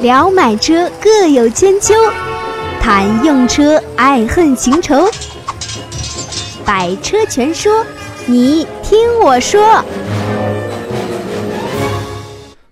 聊买车各有千秋，谈用车爱恨情仇。百车全说，你听我说。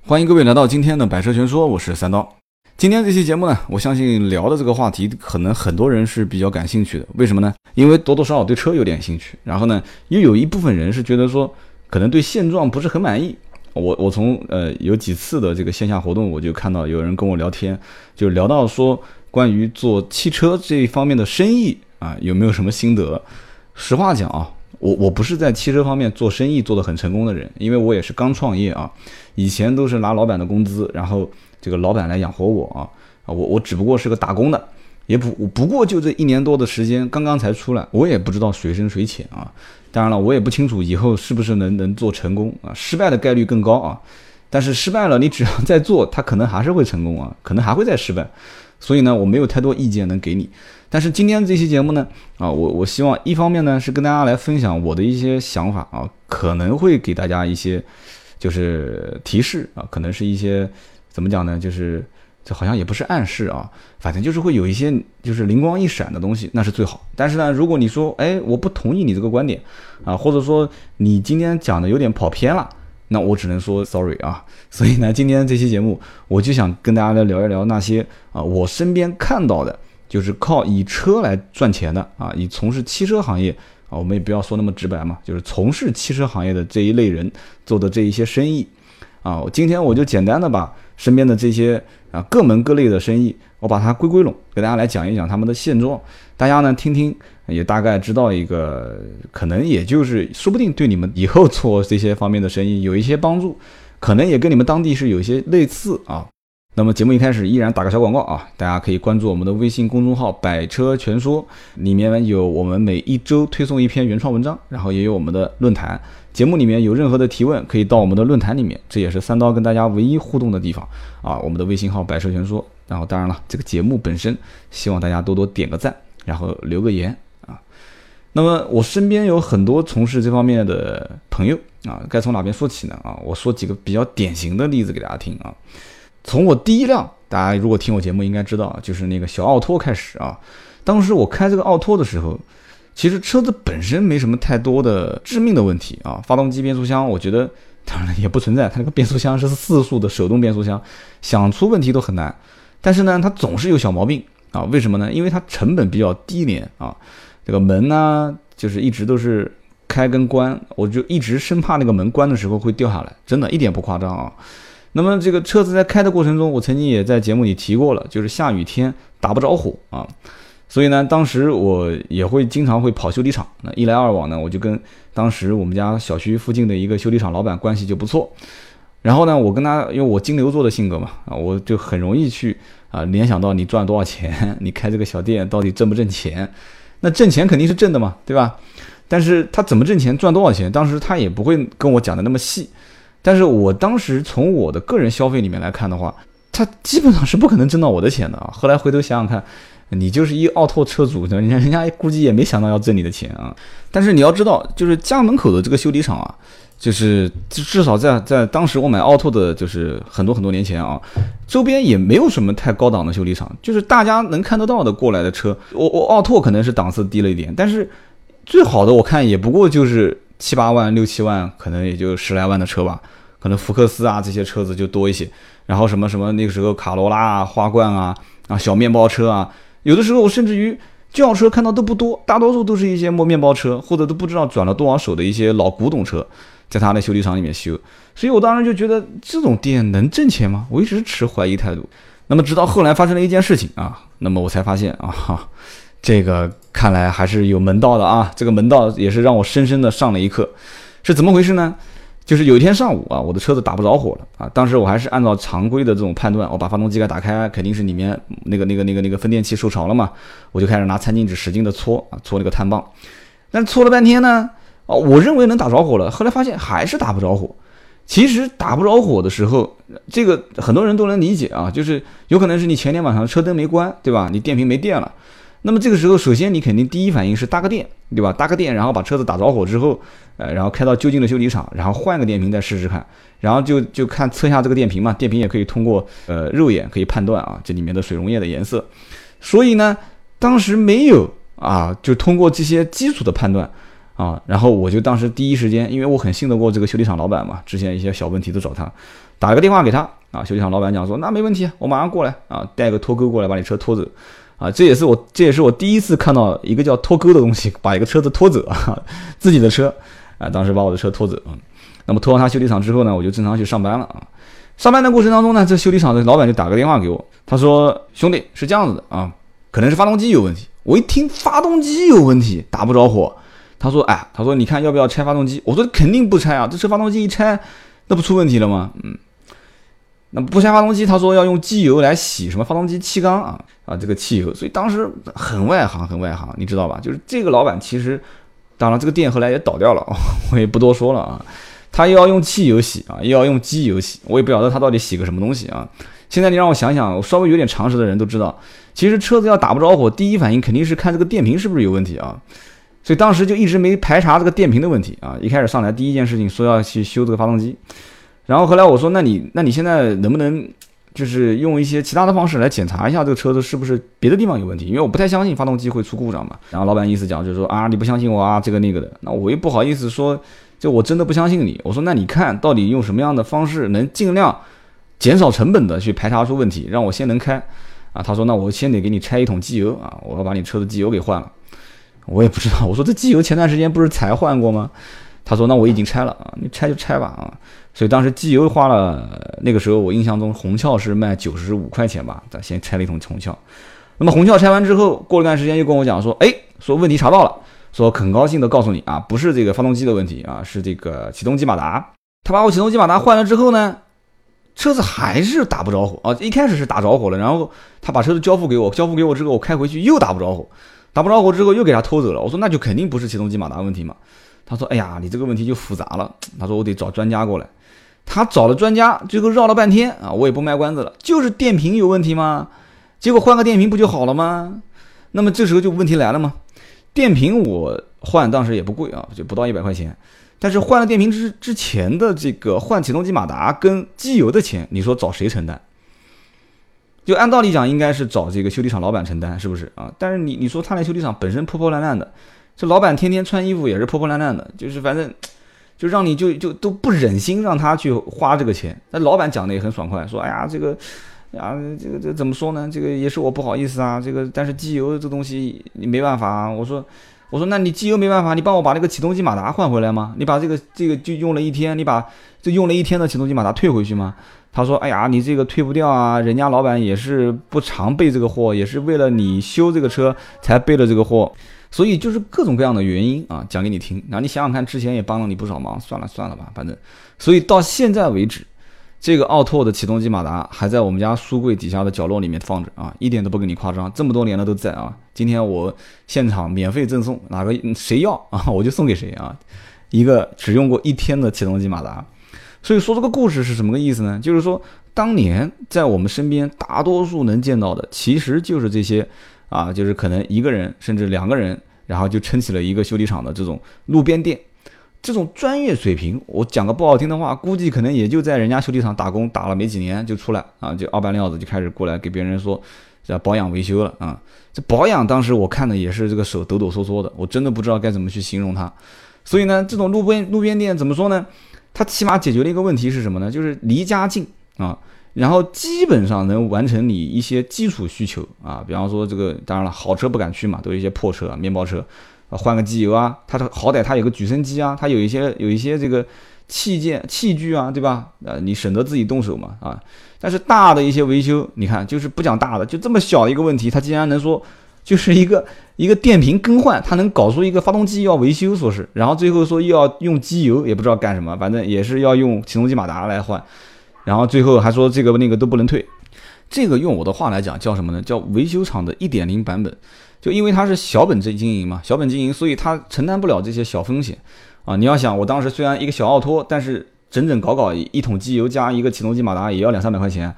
欢迎各位来到今天的百车全说，我是三刀。今天这期节目呢，我相信聊的这个话题，可能很多人是比较感兴趣的。为什么呢？因为多多少少对车有点兴趣，然后呢，又有一部分人是觉得说，可能对现状不是很满意。我我从呃有几次的这个线下活动，我就看到有人跟我聊天，就聊到说关于做汽车这一方面的生意啊，有没有什么心得？实话讲啊，我我不是在汽车方面做生意做得很成功的人，因为我也是刚创业啊，以前都是拿老板的工资，然后这个老板来养活我啊啊，我我只不过是个打工的，也不不过就这一年多的时间，刚刚才出来，我也不知道水深水浅啊。当然了，我也不清楚以后是不是能能做成功啊，失败的概率更高啊。但是失败了，你只要再做，它可能还是会成功啊，可能还会再失败。所以呢，我没有太多意见能给你。但是今天这期节目呢，啊，我我希望一方面呢是跟大家来分享我的一些想法啊，可能会给大家一些就是提示啊，可能是一些怎么讲呢，就是。这好像也不是暗示啊，反正就是会有一些就是灵光一闪的东西，那是最好。但是呢，如果你说，哎，我不同意你这个观点啊，或者说你今天讲的有点跑偏了，那我只能说 sorry 啊。所以呢，今天这期节目我就想跟大家来聊一聊那些啊，我身边看到的，就是靠以车来赚钱的啊，以从事汽车行业啊，我们也不要说那么直白嘛，就是从事汽车行业的这一类人做的这一些生意啊，今天我就简单的把身边的这些。啊，各门各类的生意，我把它归归拢，给大家来讲一讲他们的现状，大家呢听听，也大概知道一个，可能也就是说不定对你们以后做这些方面的生意有一些帮助，可能也跟你们当地是有一些类似啊。那么节目一开始依然打个小广告啊，大家可以关注我们的微信公众号“百车全说”，里面有我们每一周推送一篇原创文章，然后也有我们的论坛。节目里面有任何的提问，可以到我们的论坛里面，这也是三刀跟大家唯一互动的地方啊。我们的微信号“百车全说”，然后当然了，这个节目本身，希望大家多多点个赞，然后留个言啊。那么我身边有很多从事这方面的朋友啊，该从哪边说起呢？啊，我说几个比较典型的例子给大家听啊。从我第一辆，大家如果听我节目应该知道，就是那个小奥拓开始啊。当时我开这个奥拓的时候，其实车子本身没什么太多的致命的问题啊。发动机、变速箱，我觉得 当然也不存在。它那个变速箱是四速的手动变速箱，想出问题都很难。但是呢，它总是有小毛病啊。为什么呢？因为它成本比较低廉啊。这个门呢，就是一直都是开跟关，我就一直生怕那个门关的时候会掉下来，真的一点不夸张啊。那么这个车子在开的过程中，我曾经也在节目里提过了，就是下雨天打不着火啊，所以呢，当时我也会经常会跑修理厂。那一来二往呢，我就跟当时我们家小区附近的一个修理厂老板关系就不错。然后呢，我跟他，因为我金牛座的性格嘛，啊，我就很容易去啊联想到你赚多少钱，你开这个小店到底挣不挣钱？那挣钱肯定是挣的嘛，对吧？但是他怎么挣钱，赚多少钱，当时他也不会跟我讲的那么细。但是我当时从我的个人消费里面来看的话，他基本上是不可能挣到我的钱的啊。后来回头想想看，你就是一奥拓车主，人家人家估计也没想到要挣你的钱啊。但是你要知道，就是家门口的这个修理厂啊，就是至少在在当时我买奥拓的，就是很多很多年前啊，周边也没有什么太高档的修理厂，就是大家能看得到的过来的车，我我奥拓可能是档次低了一点，但是最好的我看也不过就是七八万、六七万，可能也就十来万的车吧。可能福克斯啊这些车子就多一些，然后什么什么那个时候卡罗拉啊、花冠啊啊小面包车啊，有的时候甚至于轿车看到都不多，大多数都是一些摸面包车或者都不知道转了多少手的一些老古董车，在他的修理厂里面修，所以我当时就觉得这种店能挣钱吗？我一直持怀疑态度。那么直到后来发生了一件事情啊，那么我才发现啊，哈，这个看来还是有门道的啊，这个门道也是让我深深的上了一课，是怎么回事呢？就是有一天上午啊，我的车子打不着火了啊。当时我还是按照常规的这种判断，我把发动机盖打开，肯定是里面那个那个那个那个分电器受潮了嘛。我就开始拿餐巾纸使劲的搓啊，搓那个碳棒。但搓了半天呢，哦，我认为能打着火了，后来发现还是打不着火。其实打不着火的时候，这个很多人都能理解啊，就是有可能是你前天晚上车灯没关，对吧？你电瓶没电了。那么这个时候，首先你肯定第一反应是搭个电，对吧？搭个电，然后把车子打着火之后。呃，然后开到就近的修理厂，然后换个电瓶再试试看，然后就就看测下这个电瓶嘛，电瓶也可以通过呃肉眼可以判断啊这里面的水溶液的颜色，所以呢，当时没有啊，就通过这些基础的判断啊，然后我就当时第一时间，因为我很信得过这个修理厂老板嘛，之前一些小问题都找他，打个电话给他啊，修理厂老板讲说那没问题，我马上过来啊，带个拖钩过来把你车拖走。啊，这也是我这也是我第一次看到一个叫拖钩的东西，把一个车子拖走啊，自己的车，啊，当时把我的车拖走嗯。那么拖到他修理厂之后呢，我就正常去上班了啊。上班的过程当中呢，这修理厂的老板就打个电话给我，他说：“兄弟，是这样子的啊，可能是发动机有问题。”我一听发动机有问题，打不着火。他说：“哎，他说你看要不要拆发动机？”我说：“肯定不拆啊，这车发动机一拆，那不出问题了吗？”嗯。那不拆发动机，他说要用机油来洗什么发动机气缸啊啊，这个汽油，所以当时很外行，很外行，你知道吧？就是这个老板其实，当然这个店后来也倒掉了，我也不多说了啊。他又要用汽油洗啊，又要用机油洗，我也不晓得他到底洗个什么东西啊。现在你让我想想，我稍微有点常识的人都知道，其实车子要打不着火，第一反应肯定是看这个电瓶是不是有问题啊。所以当时就一直没排查这个电瓶的问题啊。一开始上来第一件事情说要去修这个发动机。然后后来我说，那你那你现在能不能就是用一些其他的方式来检查一下这个车子是不是别的地方有问题？因为我不太相信发动机会出故障嘛。然后老板意思讲就是说啊，你不相信我啊，这个那个的。那我又不好意思说，就我真的不相信你。我说那你看到底用什么样的方式能尽量减少成本的去排查出问题，让我先能开啊？他说那我先得给你拆一桶机油啊，我要把你车的机油给换了。我也不知道，我说这机油前段时间不是才换过吗？他说：“那我已经拆了啊，你拆就拆吧啊。”所以当时机油花了，那个时候我印象中红壳是卖九十五块钱吧，咱先拆了一桶红壳。那么红壳拆完之后，过了段时间又跟我讲说：“哎，说问题查到了，说很高兴的告诉你啊，不是这个发动机的问题啊，是这个启动机马达。他把我启动机马达换了之后呢，车子还是打不着火啊。一开始是打着火了，然后他把车子交付给我，交付给我之后，我开回去又打不着火，打不着火之后又给他偷走了。我说那就肯定不是启动机马达问题嘛。”他说：“哎呀，你这个问题就复杂了。”他说：“我得找专家过来。”他找了专家，最后绕了半天啊，我也不卖关子了，就是电瓶有问题吗？结果换个电瓶不就好了吗？那么这时候就问题来了吗？电瓶我换当时也不贵啊，就不到一百块钱。但是换了电瓶之之前的这个换启动机马达跟机油的钱，你说找谁承担？就按道理讲，应该是找这个修理厂老板承担，是不是啊？但是你你说他那修理厂本身破破烂烂的。这老板天天穿衣服也是破破烂烂的，就是反正 就让你就就都不忍心让他去花这个钱。那老板讲的也很爽快，说：“哎呀，这个，啊，这个这怎么说呢？这个也是我不好意思啊。这个但是机油这东西你没办法啊。”我说：“我说那你机油没办法，你帮我把那个启动机马达换回来吗？你把这个这个就用了一天，你把就用了一天的启动机马达退回去吗？”他说：“哎呀，你这个退不掉啊，人家老板也是不常备这个货，也是为了你修这个车才备了这个货。”所以就是各种各样的原因啊，讲给你听。然后你想想看，之前也帮了你不少忙，算了算了吧，反正。所以到现在为止，这个奥拓的启动机马达还在我们家书柜底下的角落里面放着啊，一点都不跟你夸张，这么多年了都在啊。今天我现场免费赠送，哪个谁要啊，我就送给谁啊。一个只用过一天的启动机马达。所以说这个故事是什么个意思呢？就是说当年在我们身边大多数能见到的，其实就是这些。啊，就是可能一个人甚至两个人，然后就撑起了一个修理厂的这种路边店，这种专业水平，我讲个不好听的话，估计可能也就在人家修理厂打工打了没几年就出来啊，就二半料子就开始过来给别人说要保养维修了啊。这保养当时我看的也是这个手抖抖嗦嗦的，我真的不知道该怎么去形容它。所以呢，这种路边路边店怎么说呢？它起码解决了一个问题是什么呢？就是离家近啊。然后基本上能完成你一些基础需求啊，比方说这个，当然了，好车不敢去嘛，都是一些破车、啊面包车，啊，换个机油啊，它的好歹它有个举升机啊，它有一些有一些这个器件器具啊，对吧？呃，你省得自己动手嘛，啊，但是大的一些维修，你看就是不讲大的，就这么小一个问题，它竟然能说就是一个一个电瓶更换，它能搞出一个发动机要维修，说是，然后最后说又要用机油，也不知道干什么，反正也是要用启动机马达来换。然后最后还说这个那个都不能退，这个用我的话来讲叫什么呢？叫维修厂的一点零版本。就因为它是小本经营嘛，小本经营，所以它承担不了这些小风险啊。你要想，我当时虽然一个小奥拓，但是整整搞搞一桶机油加一个启动机马达也要两三百块钱，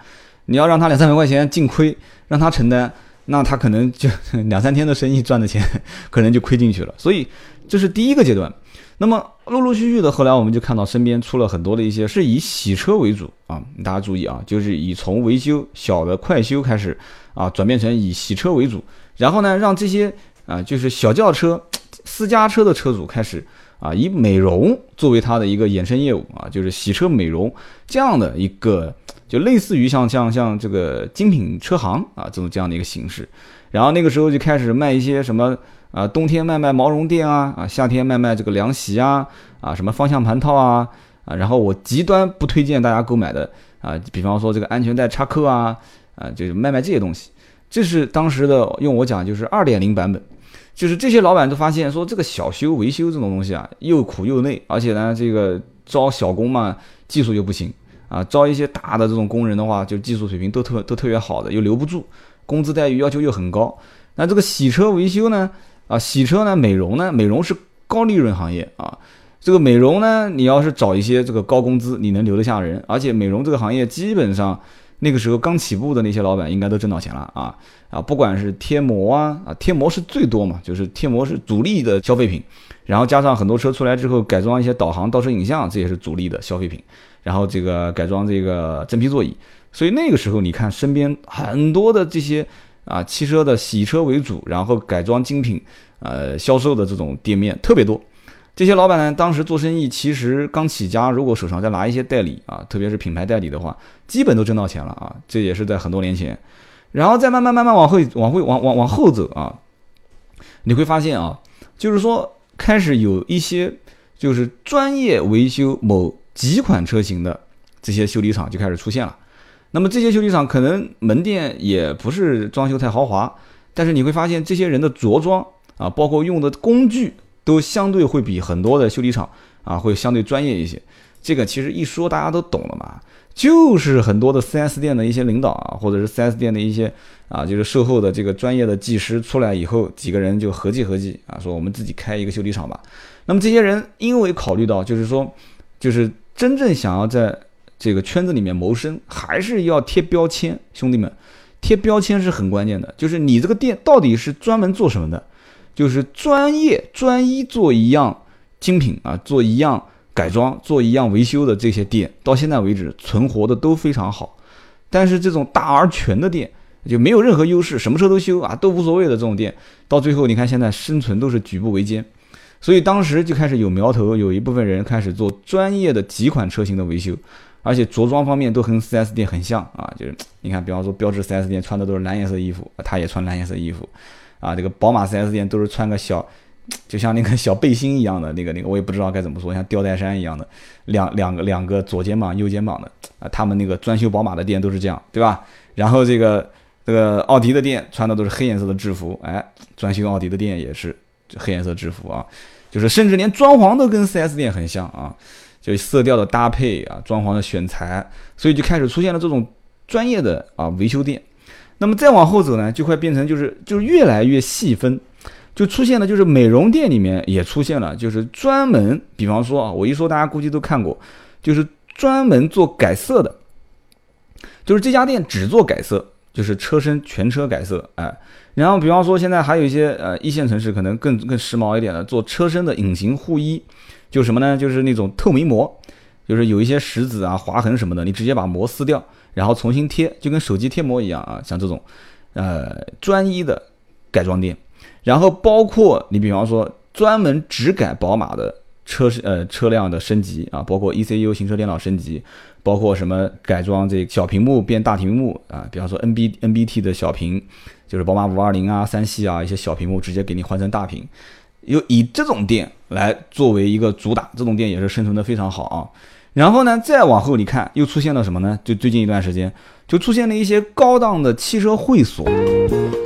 你要让他两三百块钱净亏，让他承担，那他可能就 两三天的生意赚的钱，可能就亏进去了。所以这是第一个阶段。那么陆陆续续的，后来我们就看到身边出了很多的一些是以洗车为主啊，大家注意啊，就是以从维修小的快修开始啊，转变成以洗车为主，然后呢，让这些啊就是小轿车、私家车的车主开始啊以美容作为他的一个衍生业务啊，就是洗车美容这样的一个，就类似于像像像这个精品车行啊这种这样的一个形式，然后那个时候就开始卖一些什么。啊，冬天卖卖毛绒垫啊，啊，夏天卖卖这个凉席啊，啊，什么方向盘套啊，啊，然后我极端不推荐大家购买的啊，比方说这个安全带插扣啊，啊，就是卖卖这些东西，这是当时的用我讲就是二点零版本，就是这些老板都发现说这个小修维修这种东西啊，又苦又累，而且呢，这个招小工嘛，技术又不行。啊，招一些大的这种工人的话，就技术水平都特都特别好的，又留不住，工资待遇要求又很高，那这个洗车维修呢？啊，洗车呢，美容呢，美容是高利润行业啊。这个美容呢，你要是找一些这个高工资，你能留得下人。而且美容这个行业，基本上那个时候刚起步的那些老板，应该都挣到钱了啊啊！不管是贴膜啊啊，贴膜是最多嘛，就是贴膜是主力的消费品。然后加上很多车出来之后，改装一些导航、倒车影像，这也是主力的消费品。然后这个改装这个真皮座椅，所以那个时候你看身边很多的这些。啊，汽车的洗车为主，然后改装精品，呃，销售的这种店面特别多。这些老板呢，当时做生意其实刚起家，如果手上再拿一些代理啊，特别是品牌代理的话，基本都挣到钱了啊。这也是在很多年前，然后再慢慢慢慢往后往后往往往后走啊，你会发现啊，就是说开始有一些就是专业维修某几款车型的这些修理厂就开始出现了。那么这些修理厂可能门店也不是装修太豪华，但是你会发现这些人的着装啊，包括用的工具都相对会比很多的修理厂啊会相对专业一些。这个其实一说大家都懂了嘛，就是很多的 4S 店的一些领导啊，或者是 4S 店的一些啊，就是售后的这个专业的技师出来以后，几个人就合计合计啊，说我们自己开一个修理厂吧。那么这些人因为考虑到就是说，就是真正想要在这个圈子里面谋生还是要贴标签，兄弟们，贴标签是很关键的。就是你这个店到底是专门做什么的？就是专业专一做一样精品啊，做一样改装，做一样维修的这些店，到现在为止存活的都非常好。但是这种大而全的店就没有任何优势，什么车都修啊，都无所谓的这种店，到最后你看现在生存都是举步维艰。所以当时就开始有苗头，有一部分人开始做专业的几款车型的维修。而且着装方面都和 4S 店很像啊，就是你看，比方说标致 4S 店穿的都是蓝颜色衣服，他也穿蓝颜色衣服，啊，这个宝马 4S 店都是穿个小，就像那个小背心一样的那个那个，我也不知道该怎么说，像吊带衫一样的，两两个两个左肩膀右肩膀的啊，他们那个专修宝马的店都是这样，对吧？然后这个这个奥迪的店穿的都是黑颜色的制服，哎，专修奥迪的店也是黑颜色制服啊，就是甚至连装潢都跟 4S 店很像啊。就色调的搭配啊，装潢的选材，所以就开始出现了这种专业的啊维修店。那么再往后走呢，就会变成就是就是越来越细分，就出现了就是美容店里面也出现了，就是专门，比方说啊，我一说大家估计都看过，就是专门做改色的，就是这家店只做改色，就是车身全车改色，哎，然后比方说现在还有一些呃一线城市可能更更时髦一点的，做车身的隐形护衣。就什么呢？就是那种透明膜，就是有一些石子啊、划痕什么的，你直接把膜撕掉，然后重新贴，就跟手机贴膜一样啊。像这种，呃，专一的改装店，然后包括你比方说专门只改宝马的车呃车辆的升级啊，包括 ECU 行车电脑升级，包括什么改装这小屏幕变大屏幕啊，比方说 NB NBT 的小屏，就是宝马五二零啊、三系啊一些小屏幕直接给你换成大屏。有以这种店来作为一个主打，这种店也是生存的非常好啊。然后呢，再往后你看，又出现了什么呢？就最近一段时间，就出现了一些高档的汽车会所。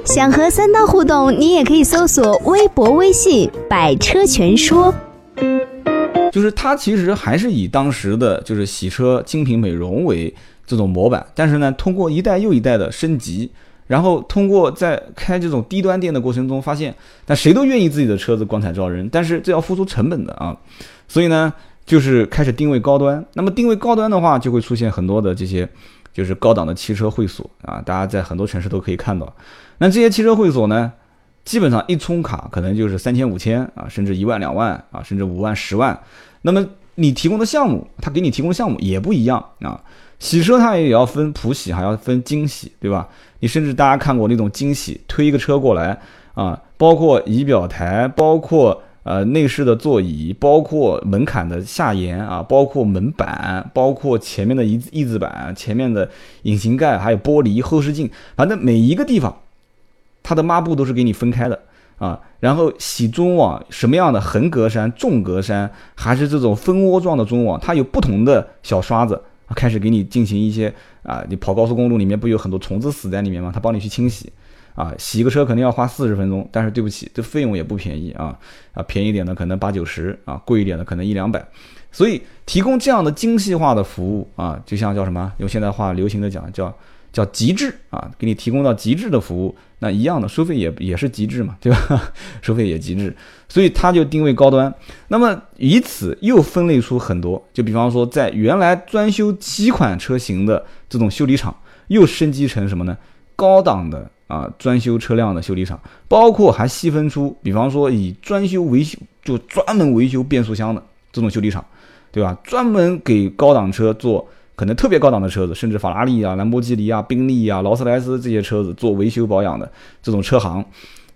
想和三刀互动，你也可以搜索微博、微信“百车全说”。就是它其实还是以当时的就是洗车精品美容为这种模板，但是呢，通过一代又一代的升级。然后通过在开这种低端店的过程中，发现，那谁都愿意自己的车子光彩照人，但是这要付出成本的啊，所以呢，就是开始定位高端。那么定位高端的话，就会出现很多的这些就是高档的汽车会所啊，大家在很多城市都可以看到。那这些汽车会所呢，基本上一充卡可能就是三千五千啊，甚至一万两万啊，甚至五万十万。那么你提供的项目，他给你提供的项目也不一样啊。洗车它也也要分普洗，还要分精洗，对吧？你甚至大家看过那种精洗，推一个车过来啊，包括仪表台，包括呃内饰的座椅，包括门槛的下沿啊，包括门板，包括前面的一翼子板，前面的引擎盖，还有玻璃后视镜，反正每一个地方，它的抹布都是给你分开的啊。然后洗中网，什么样的横格栅、纵格栅，还是这种蜂窝状的中网，它有不同的小刷子。开始给你进行一些啊，你跑高速公路里面不有很多虫子死在里面吗？他帮你去清洗，啊，洗个车肯定要花四十分钟，但是对不起，这费用也不便宜啊，啊，便宜点的可能八九十啊，贵一点的可能一两百，所以提供这样的精细化的服务啊，就像叫什么？用现在话流行的讲叫。叫极致啊，给你提供到极致的服务，那一样的收费也也是极致嘛，对吧？收费也极致，所以它就定位高端。那么以此又分类出很多，就比方说在原来专修几款车型的这种修理厂，又升级成什么呢？高档的啊专修车辆的修理厂，包括还细分出，比方说以专修维修就专门维修变速箱的这种修理厂，对吧？专门给高档车做。可能特别高档的车子，甚至法拉利啊、兰博基尼啊、宾利啊、劳斯莱斯这些车子做维修保养的这种车行，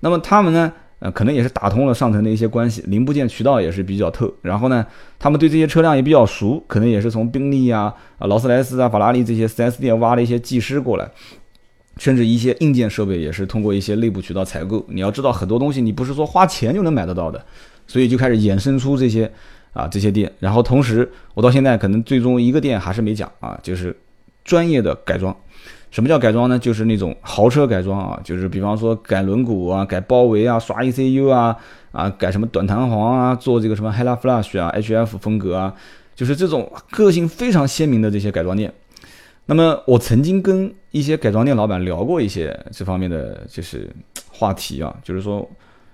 那么他们呢，呃，可能也是打通了上层的一些关系，零部件渠道也是比较透。然后呢，他们对这些车辆也比较熟，可能也是从宾利啊、啊劳斯莱斯啊、法拉利这些 4S 店挖了一些技师过来，甚至一些硬件设备也是通过一些内部渠道采购。你要知道，很多东西你不是说花钱就能买得到的，所以就开始衍生出这些。啊，这些店，然后同时，我到现在可能最终一个店还是没讲啊，就是专业的改装。什么叫改装呢？就是那种豪车改装啊，就是比方说改轮毂啊、改包围啊、刷 ECU 啊、啊改什么短弹簧啊、做这个什么 Hella Flash 啊、HF 风格啊，就是这种个性非常鲜明的这些改装店。那么我曾经跟一些改装店老板聊过一些这方面的就是话题啊，就是说。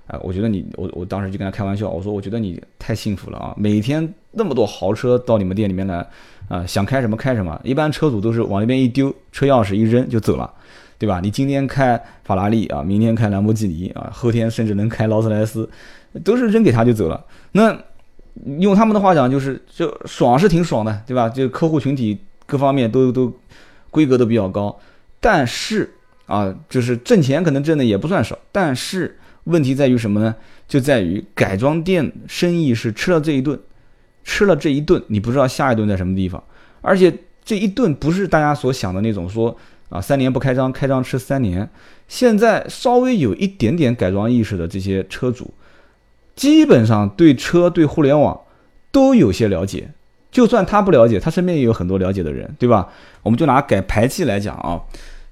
啊，我觉得你，我我当时就跟他开玩笑，我说我觉得你太幸福了啊！每天那么多豪车到你们店里面来，啊，想开什么开什么。一般车主都是往那边一丢，车钥匙一扔就走了，对吧？你今天开法拉利啊，明天开兰博基尼啊，后天甚至能开劳斯莱斯，都是扔给他就走了。那用他们的话讲，就是就爽是挺爽的，对吧？就客户群体各方面都都规格都比较高，但是啊，就是挣钱可能挣的也不算少，但是。问题在于什么呢？就在于改装店生意是吃了这一顿，吃了这一顿，你不知道下一顿在什么地方。而且这一顿不是大家所想的那种说啊，三年不开张，开张吃三年。现在稍微有一点点改装意识的这些车主，基本上对车对互联网都有些了解。就算他不了解，他身边也有很多了解的人，对吧？我们就拿改排气来讲啊。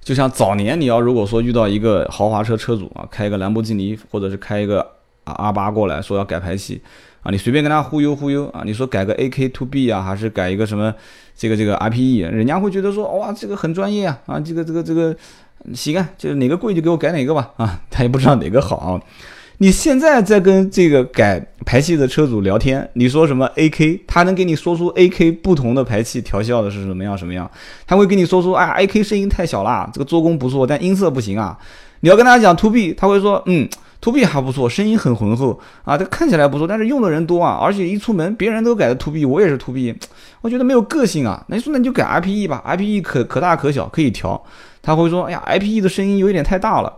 就像早年你要如果说遇到一个豪华车车主啊，开一个兰博基尼或者是开一个啊 R 八过来说要改排气啊，你随便跟他忽悠忽悠啊，你说改个 AK to B 啊，还是改一个什么这个这个 RPE，人家会觉得说哇这个很专业啊啊这个这个这个行啊，就是哪个贵就给我改哪个吧啊，他也不知道哪个好。你现在在跟这个改排气的车主聊天，你说什么 A K，他能给你说出 A K 不同的排气调校的是什么样什么样？他会跟你说出，哎，A K 声音太小了，这个做工不错，但音色不行啊。你要跟他讲 To B，他会说，嗯，To B 还不错，声音很浑厚啊，这看起来不错，但是用的人多啊，而且一出门别人都改的 To B，我也是 To B，我觉得没有个性啊。那你说那你就改 I P E 吧，I P E 可可大可小，可以调。他会说，哎呀，I P E 的声音有点太大了。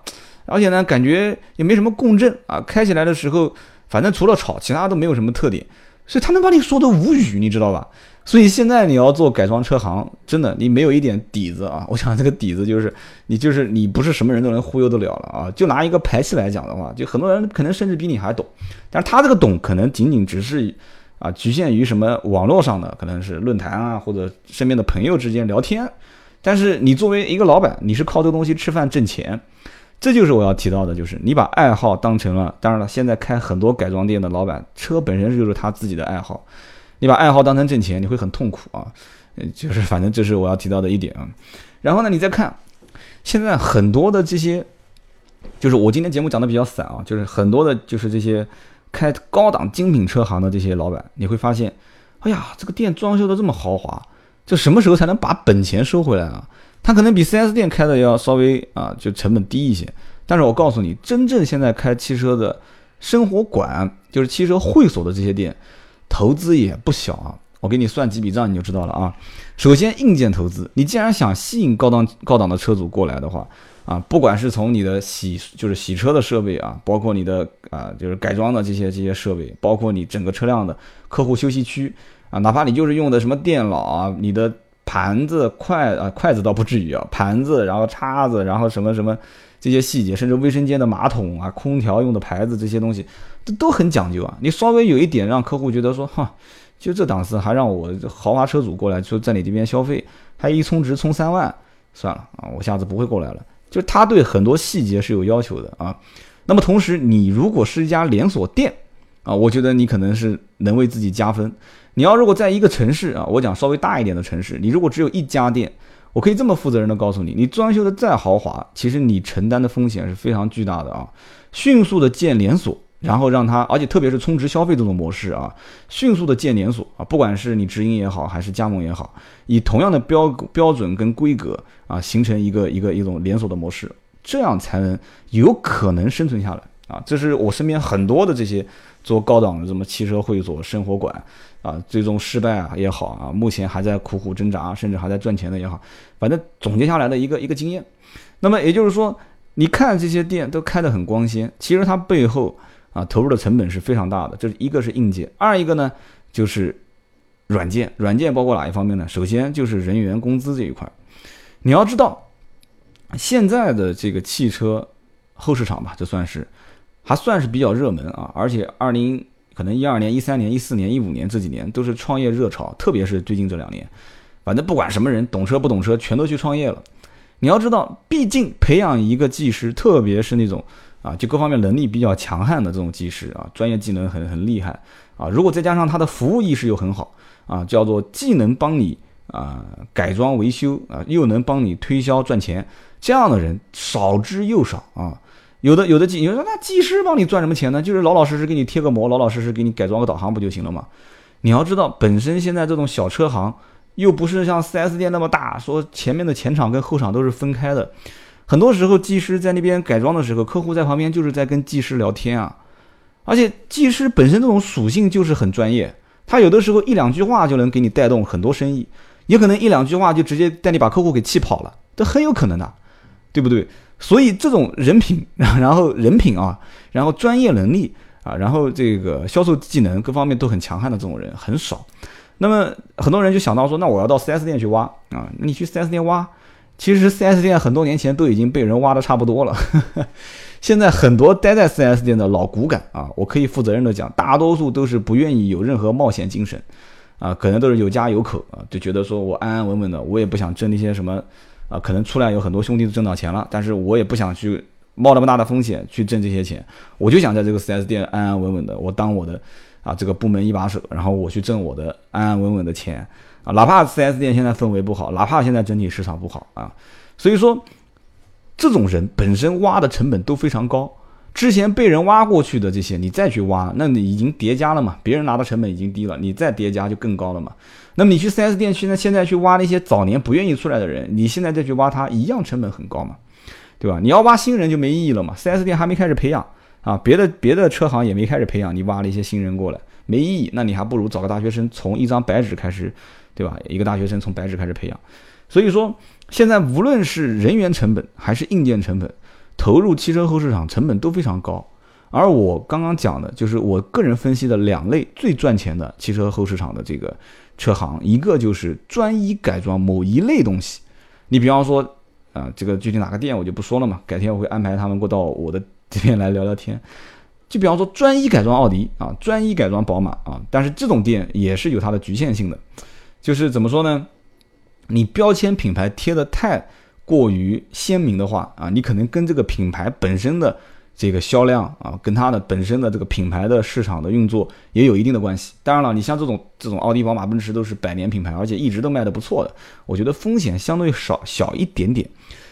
而且呢，感觉也没什么共振啊，开起来的时候，反正除了吵，其他都没有什么特点，所以他能把你说的无语，你知道吧？所以现在你要做改装车行，真的你没有一点底子啊！我想这个底子就是你就是你不是什么人都能忽悠得了了啊！就拿一个排气来讲的话，就很多人可能甚至比你还懂，但是他这个懂可能仅仅只是啊局限于什么网络上的，可能是论坛啊或者身边的朋友之间聊天，但是你作为一个老板，你是靠这个东西吃饭挣钱。这就是我要提到的，就是你把爱好当成了，当然了，现在开很多改装店的老板，车本身就是他自己的爱好，你把爱好当成挣钱，你会很痛苦啊。嗯就是反正这是我要提到的一点啊。然后呢，你再看，现在很多的这些，就是我今天节目讲的比较散啊，就是很多的，就是这些开高档精品车行的这些老板，你会发现，哎呀，这个店装修的这么豪华，就什么时候才能把本钱收回来啊？它可能比 4S 店开的要稍微啊，就成本低一些。但是我告诉你，真正现在开汽车的生活馆，就是汽车会所的这些店，投资也不小啊。我给你算几笔账，你就知道了啊。首先，硬件投资，你既然想吸引高档高档的车主过来的话，啊，不管是从你的洗就是洗车的设备啊，包括你的啊就是改装的这些这些设备，包括你整个车辆的客户休息区啊，哪怕你就是用的什么电脑啊，你的。盘子、筷啊，筷子倒不至于啊，盘子，然后叉子，然后什么什么这些细节，甚至卫生间的马桶啊、空调用的牌子这些东西，都都很讲究啊。你稍微有一点让客户觉得说，哈，就这档次还让我豪华车主过来，说在你这边消费，还一充值充三万，算了啊，我下次不会过来了。就他对很多细节是有要求的啊。那么同时，你如果是一家连锁店啊，我觉得你可能是能为自己加分。你要如果在一个城市啊，我讲稍微大一点的城市，你如果只有一家店，我可以这么负责任的告诉你，你装修的再豪华，其实你承担的风险是非常巨大的啊。迅速的建连锁，然后让它，而且特别是充值消费这种模式啊，迅速的建连锁啊，不管是你直营也好，还是加盟也好，以同样的标标准跟规格啊，形成一个一个一种连锁的模式，这样才能有可能生存下来啊。这是我身边很多的这些做高档的什么汽车会所、生活馆。啊，最终失败啊也好啊，目前还在苦苦挣扎，甚至还在赚钱的也好，反正总结下来的一个一个经验。那么也就是说，你看这些店都开得很光鲜，其实它背后啊投入的成本是非常大的。这是一个是硬件，二一个呢就是软件。软件包括哪一方面呢？首先就是人员工资这一块。你要知道，现在的这个汽车后市场吧，这算是还算是比较热门啊，而且二零。可能一二年、一三年、一四年、一五年这几年都是创业热潮，特别是最近这两年，反正不管什么人，懂车不懂车，全都去创业了。你要知道，毕竟培养一个技师，特别是那种啊，就各方面能力比较强悍的这种技师啊，专业技能很很厉害啊，如果再加上他的服务意识又很好啊，叫做既能帮你啊改装维修啊，又能帮你推销赚钱，这样的人少之又少啊。有的有的技，你说那技师帮你赚什么钱呢？就是老老实实给你贴个膜，老老实实给你改装个导航不就行了吗？你要知道，本身现在这种小车行又不是像 4S 店那么大，说前面的前场跟后场都是分开的。很多时候技师在那边改装的时候，客户在旁边就是在跟技师聊天啊。而且技师本身这种属性就是很专业，他有的时候一两句话就能给你带动很多生意，也可能一两句话就直接带你把客户给气跑了，这很有可能的，对不对？所以这种人品，然后人品啊，然后专业能力啊，然后这个销售技能各方面都很强悍的这种人很少。那么很多人就想到说，那我要到 4S 店去挖啊？你去 4S 店挖，其实 4S 店很多年前都已经被人挖的差不多了。现在很多待在 4S 店的老骨感啊，我可以负责任的讲，大多数都是不愿意有任何冒险精神啊，可能都是有家有口啊，就觉得说我安安稳稳的，我也不想挣那些什么。啊，可能出来有很多兄弟都挣到钱了，但是我也不想去冒那么大的风险去挣这些钱，我就想在这个 4S 店安安稳稳的，我当我的啊这个部门一把手，然后我去挣我的安安稳稳的钱啊，哪怕 4S 店现在氛围不好，哪怕现在整体市场不好啊，所以说这种人本身挖的成本都非常高。之前被人挖过去的这些，你再去挖，那你已经叠加了嘛？别人拿的成本已经低了，你再叠加就更高了嘛？那么你去 4S 店去，那现在去挖那些早年不愿意出来的人，你现在再去挖他，一样成本很高嘛？对吧？你要挖新人就没意义了嘛？4S 店还没开始培养啊，别的别的车行也没开始培养，你挖了一些新人过来，没意义。那你还不如找个大学生，从一张白纸开始，对吧？一个大学生从白纸开始培养。所以说，现在无论是人员成本还是硬件成本。投入汽车后市场成本都非常高，而我刚刚讲的就是我个人分析的两类最赚钱的汽车后市场的这个车行，一个就是专一改装某一类东西，你比方说啊，这个具体哪个店我就不说了嘛，改天我会安排他们过到我的这边来聊聊天。就比方说专一改装奥迪啊，专一改装宝马啊，但是这种店也是有它的局限性的，就是怎么说呢？你标签品牌贴的太。过于鲜明的话啊，你可能跟这个品牌本身的这个销量啊，跟它的本身的这个品牌的市场的运作也有一定的关系。当然了，你像这种这种奥迪、宝马、奔驰都是百年品牌，而且一直都卖的不错的，我觉得风险相对少小一点点。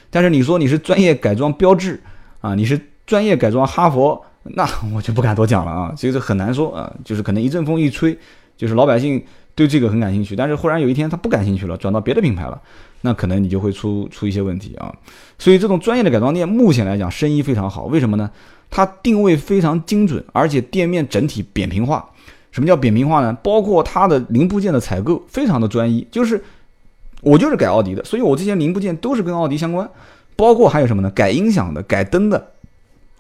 但是你说你是专业改装标志啊，你是专业改装哈佛，那我就不敢多讲了啊，这个很难说啊，就是可能一阵风一吹，就是老百姓。对这个很感兴趣，但是忽然有一天他不感兴趣了，转到别的品牌了，那可能你就会出出一些问题啊。所以这种专业的改装店目前来讲生意非常好，为什么呢？它定位非常精准，而且店面整体扁平化。什么叫扁平化呢？包括它的零部件的采购非常的专一，就是我就是改奥迪的，所以我这些零部件都是跟奥迪相关。包括还有什么呢？改音响的、改灯的，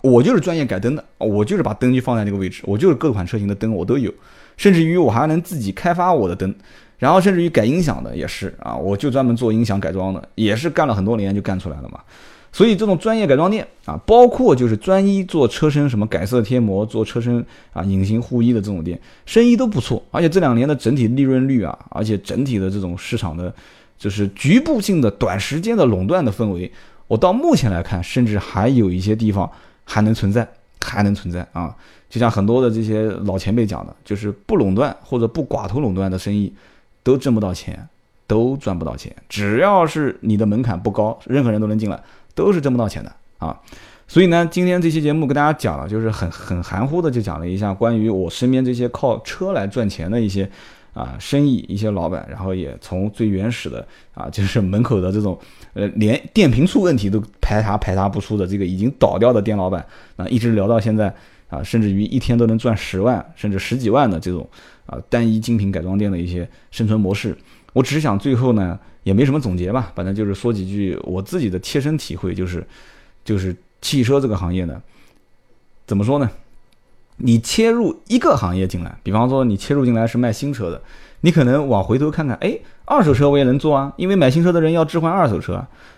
我就是专业改灯的，我就是把灯就放在那个位置，我就是各款车型的灯我都有，甚至于我还能自己开发我的灯，然后甚至于改音响的也是啊，我就专门做音响改装的，也是干了很多年就干出来了嘛。所以这种专业改装店啊，包括就是专一做车身什么改色贴膜、做车身啊隐形护衣的这种店，生意都不错。而且这两年的整体利润率啊，而且整体的这种市场的，就是局部性的短时间的垄断的氛围，我到目前来看，甚至还有一些地方还能存在，还能存在啊。就像很多的这些老前辈讲的，就是不垄断或者不寡头垄断的生意，都挣不到钱，都赚不到钱。只要是你的门槛不高，任何人都能进来。都是挣不到钱的啊，所以呢，今天这期节目跟大家讲了，就是很很含糊的就讲了一下关于我身边这些靠车来赚钱的一些啊生意，一些老板，然后也从最原始的啊，就是门口的这种呃连电瓶出问题都排查排查不出的这个已经倒掉的店老板啊，一直聊到现在啊，甚至于一天都能赚十万甚至十几万的这种啊单一精品改装店的一些生存模式，我只是想最后呢。也没什么总结吧，反正就是说几句我自己的切身体会，就是，就是汽车这个行业呢，怎么说呢？你切入一个行业进来，比方说你切入进来是卖新车的，你可能往回头看看，哎，二手车我也能做啊，因为买新车的人要置换二手车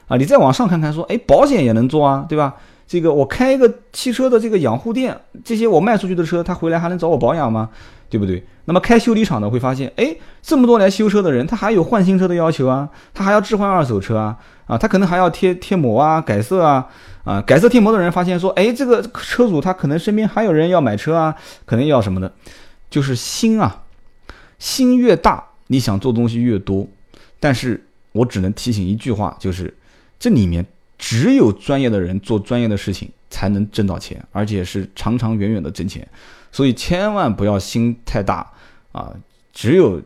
啊，你再往上看看，说，哎，保险也能做啊，对吧？这个我开一个汽车的这个养护店，这些我卖出去的车，他回来还能找我保养吗？对不对？那么开修理厂的会发现，哎，这么多来修车的人，他还有换新车的要求啊，他还要置换二手车啊，啊，他可能还要贴贴膜啊、改色啊，啊，改色贴膜的人发现说，哎，这个车主他可能身边还有人要买车啊，可能要什么的，就是心啊，心越大，你想做东西越多。但是我只能提醒一句话，就是这里面只有专业的人做专业的事情，才能挣到钱，而且是长长远远的挣钱。所以千万不要心太大啊！只有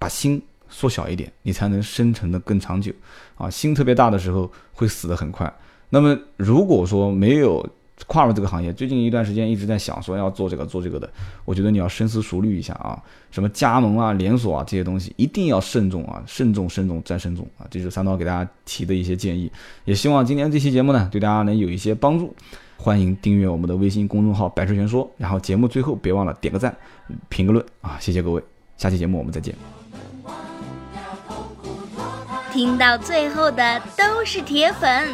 把心缩小一点，你才能生存的更长久啊！心特别大的时候会死得很快。那么如果说没有跨入这个行业，最近一段时间一直在想说要做这个做这个的，我觉得你要深思熟虑一下啊！什么加盟啊、连锁啊这些东西一定要慎重啊！慎重、慎重再慎重啊！这是三刀给大家提的一些建议，也希望今天这期节目呢对大家能有一些帮助。欢迎订阅我们的微信公众号“百车全说”，然后节目最后别忘了点个赞、评个论啊！谢谢各位，下期节目我们再见。听到最后的都是铁粉，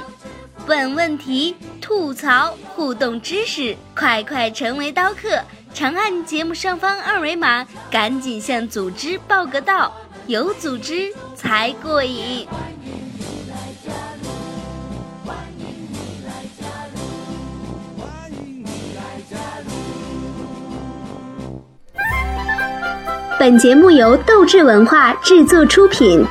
问问题、吐槽、互动知识，快快成为刀客！长按节目上方二维码，赶紧向组织报个到，有组织才过瘾。本节目由斗志文化制作出品。